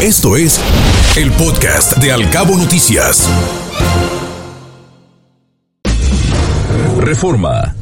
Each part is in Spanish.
Esto es el podcast de Alcabo Noticias. Reforma.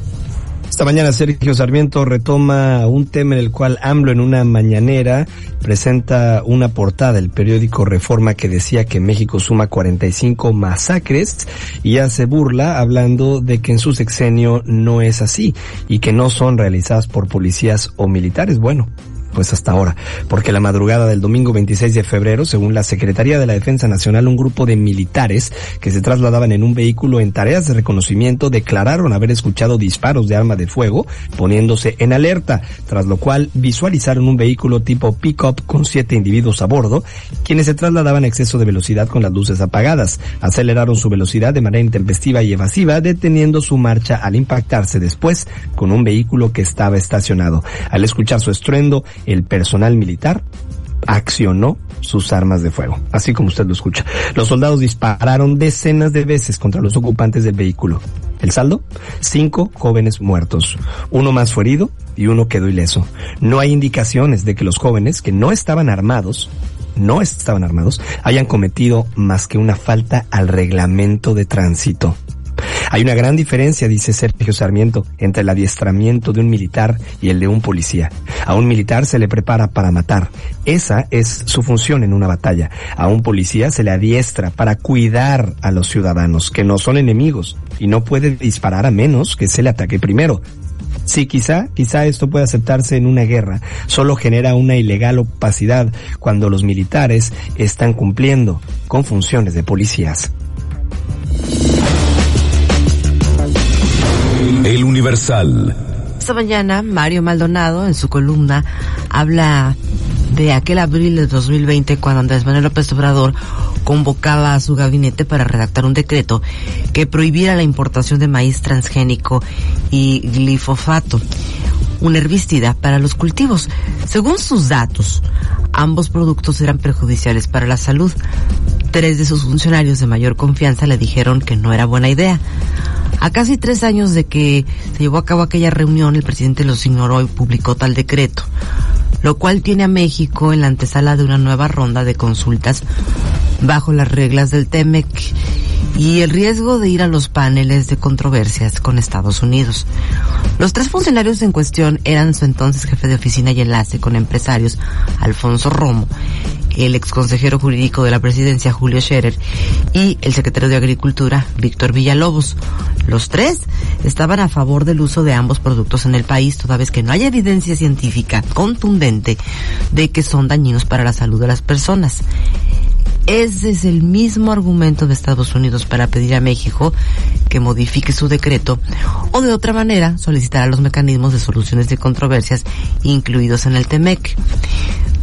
Esta mañana Sergio Sarmiento retoma un tema en el cual AMLO en una mañanera presenta una portada del periódico Reforma que decía que México suma 45 masacres y hace burla hablando de que en su sexenio no es así y que no son realizadas por policías o militares. Bueno, pues hasta ahora, porque la madrugada del domingo 26 de febrero, según la Secretaría de la Defensa Nacional, un grupo de militares que se trasladaban en un vehículo en tareas de reconocimiento declararon haber escuchado disparos de arma de fuego, poniéndose en alerta, tras lo cual visualizaron un vehículo tipo pick-up con siete individuos a bordo, quienes se trasladaban a exceso de velocidad con las luces apagadas. Aceleraron su velocidad de manera intempestiva y evasiva, deteniendo su marcha al impactarse después con un vehículo que estaba estacionado. Al escuchar su estruendo, el personal militar accionó sus armas de fuego, así como usted lo escucha. Los soldados dispararon decenas de veces contra los ocupantes del vehículo. El saldo, cinco jóvenes muertos. Uno más fue herido y uno quedó ileso. No hay indicaciones de que los jóvenes que no estaban armados, no estaban armados, hayan cometido más que una falta al reglamento de tránsito. Hay una gran diferencia, dice Sergio Sarmiento, entre el adiestramiento de un militar y el de un policía. A un militar se le prepara para matar. Esa es su función en una batalla. A un policía se le adiestra para cuidar a los ciudadanos, que no son enemigos, y no puede disparar a menos que se le ataque primero. Sí, quizá, quizá esto puede aceptarse en una guerra. Solo genera una ilegal opacidad cuando los militares están cumpliendo con funciones de policías. El Universal. Esta mañana, Mario Maldonado, en su columna, habla de aquel abril de 2020 cuando Andrés Manuel López Obrador convocaba a su gabinete para redactar un decreto que prohibiera la importación de maíz transgénico y glifosato, un herbicida para los cultivos. Según sus datos, ambos productos eran perjudiciales para la salud. Tres de sus funcionarios de mayor confianza le dijeron que no era buena idea. A casi tres años de que se llevó a cabo aquella reunión, el presidente los ignoró y publicó tal decreto, lo cual tiene a México en la antesala de una nueva ronda de consultas bajo las reglas del TEMEC y el riesgo de ir a los paneles de controversias con Estados Unidos. Los tres funcionarios en cuestión eran su entonces jefe de oficina y enlace con empresarios, Alfonso Romo, el ex consejero jurídico de la presidencia, Julio Scherer, y el secretario de Agricultura, Víctor Villalobos. Los tres estaban a favor del uso de ambos productos en el país, toda vez que no hay evidencia científica contundente de que son dañinos para la salud de las personas. Ese es el mismo argumento de Estados Unidos para pedir a México que modifique su decreto o de otra manera solicitar a los mecanismos de soluciones de controversias incluidos en el TEMEC.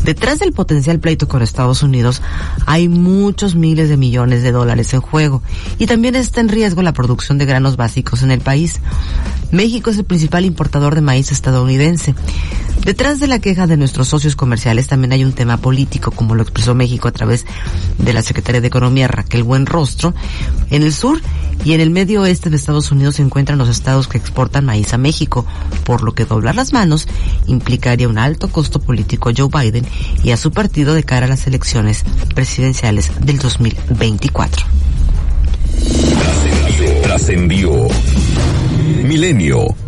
Detrás del potencial pleito con Estados Unidos hay muchos miles de millones de dólares en juego y también está en riesgo la producción de granos básicos en el país. México es el principal importador de maíz estadounidense. Detrás de la queja de nuestros socios comerciales también hay un tema político, como lo expresó México a través de la Secretaría de Economía Raquel Buenrostro. En el sur y en el medio oeste de Estados Unidos se encuentran los estados que exportan maíz a México, por lo que doblar las manos implicaría un alto costo político a Joe Biden y a su partido de cara a las elecciones presidenciales del 2024. Trascendió. Milenio.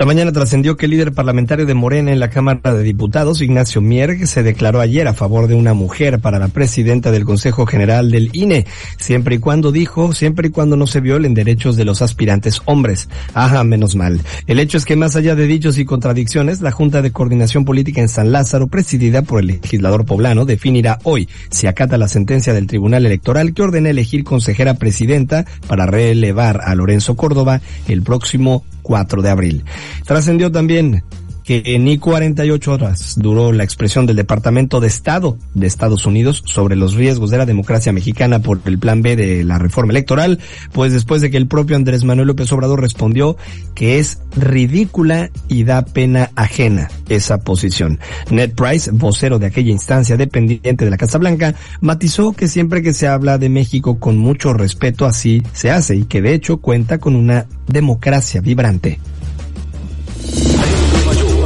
Esta mañana trascendió que el líder parlamentario de Morena en la Cámara de Diputados, Ignacio Mierg, se declaró ayer a favor de una mujer para la presidenta del Consejo General del INE, siempre y cuando dijo, siempre y cuando no se violen derechos de los aspirantes hombres. Ajá, menos mal. El hecho es que más allá de dichos y contradicciones, la Junta de Coordinación Política en San Lázaro, presidida por el legislador poblano, definirá hoy si acata la sentencia del Tribunal Electoral que ordena elegir consejera presidenta para relevar a Lorenzo Córdoba el próximo 4 de abril. Trascendió también que ni 48 horas duró la expresión del Departamento de Estado de Estados Unidos sobre los riesgos de la democracia mexicana por el plan B de la reforma electoral, pues después de que el propio Andrés Manuel López Obrador respondió que es ridícula y da pena ajena esa posición. Ned Price, vocero de aquella instancia dependiente de la Casa Blanca, matizó que siempre que se habla de México con mucho respeto así se hace y que de hecho cuenta con una democracia vibrante.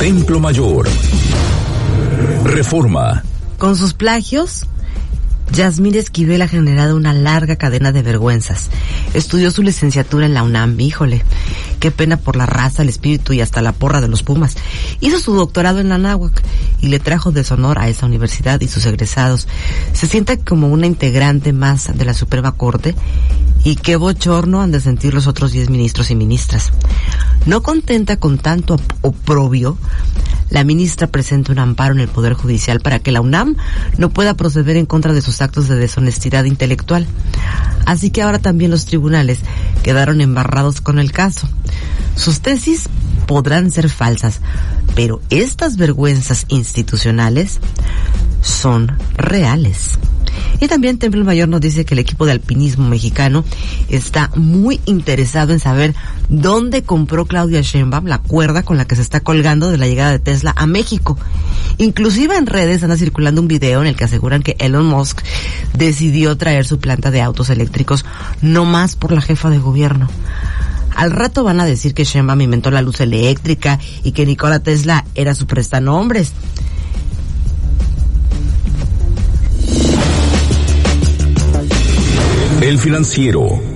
Templo Mayor. Reforma. Con sus plagios, Yasmín Esquivel ha generado una larga cadena de vergüenzas. Estudió su licenciatura en la UNAM, híjole, qué pena por la raza, el espíritu y hasta la porra de los Pumas. Hizo su doctorado en la y le trajo deshonor a esa universidad y sus egresados. Se siente como una integrante más de la Suprema Corte y qué bochorno han de sentir los otros diez ministros y ministras. No contenta con tanto oprobio, la ministra presenta un amparo en el Poder Judicial para que la UNAM no pueda proceder en contra de sus actos de deshonestidad intelectual. Así que ahora también los tribunales quedaron embarrados con el caso. Sus tesis podrán ser falsas, pero estas vergüenzas institucionales son reales. Y también Templo Mayor nos dice que el equipo de alpinismo mexicano está muy interesado en saber dónde compró Claudia Sheinbaum la cuerda con la que se está colgando de la llegada de Tesla a México. Inclusive en redes anda circulando un video en el que aseguran que Elon Musk decidió traer su planta de autos eléctricos no más por la jefa de gobierno. Al rato van a decir que Sheinbaum inventó la luz eléctrica y que Nikola Tesla era su prestanombres. El financiero.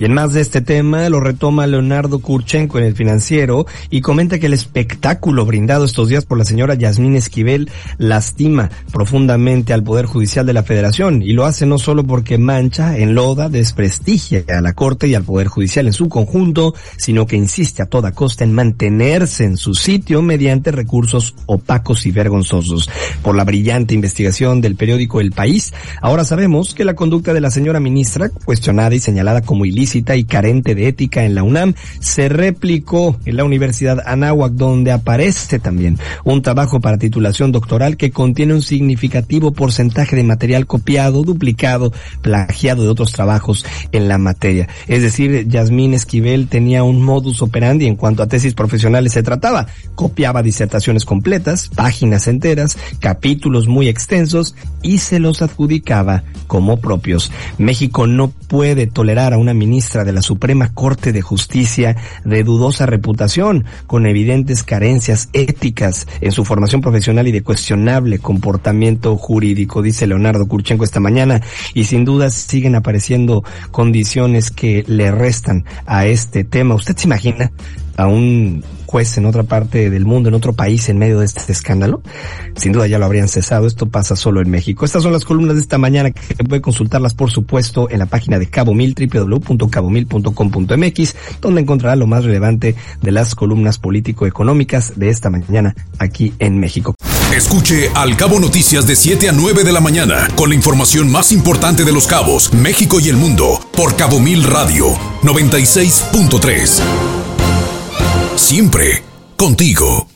Y en más de este tema lo retoma Leonardo Kurchenko en el financiero y comenta que el espectáculo brindado estos días por la señora Yasmín Esquivel lastima profundamente al Poder Judicial de la Federación y lo hace no solo porque mancha, enloda, desprestigia a la Corte y al Poder Judicial en su conjunto, sino que insiste a toda costa en mantenerse en su sitio mediante recursos opacos y vergonzosos. Por la brillante investigación del periódico El País, ahora sabemos que la conducta de la señora ministra, cuestionada y señalada como ilícita, y carente de ética en la UNAM, se replicó en la Universidad Anáhuac, donde aparece también un trabajo para titulación doctoral que contiene un significativo porcentaje de material copiado, duplicado, plagiado de otros trabajos en la materia. Es decir, Yasmín Esquivel tenía un modus operandi en cuanto a tesis profesionales se trataba. Copiaba disertaciones completas, páginas enteras, capítulos muy extensos y se los adjudicaba como propios. México no puede tolerar a una ministra ministra de la Suprema Corte de Justicia de dudosa reputación, con evidentes carencias éticas en su formación profesional y de cuestionable comportamiento jurídico, dice Leonardo Kurchenko esta mañana, y sin duda siguen apareciendo condiciones que le restan a este tema. ¿Usted se imagina a un juez en otra parte del mundo, en otro país, en medio de este escándalo, sin duda ya lo habrían cesado. Esto pasa solo en México. Estas son las columnas de esta mañana que puede consultarlas, por supuesto, en la página de Cabo Mil, www.cabomil.com.mx, donde encontrará lo más relevante de las columnas político-económicas de esta mañana aquí en México. Escuche Al Cabo Noticias de 7 a 9 de la mañana con la información más importante de los cabos, México y el mundo por Cabo Mil Radio 96.3. Siempre contigo.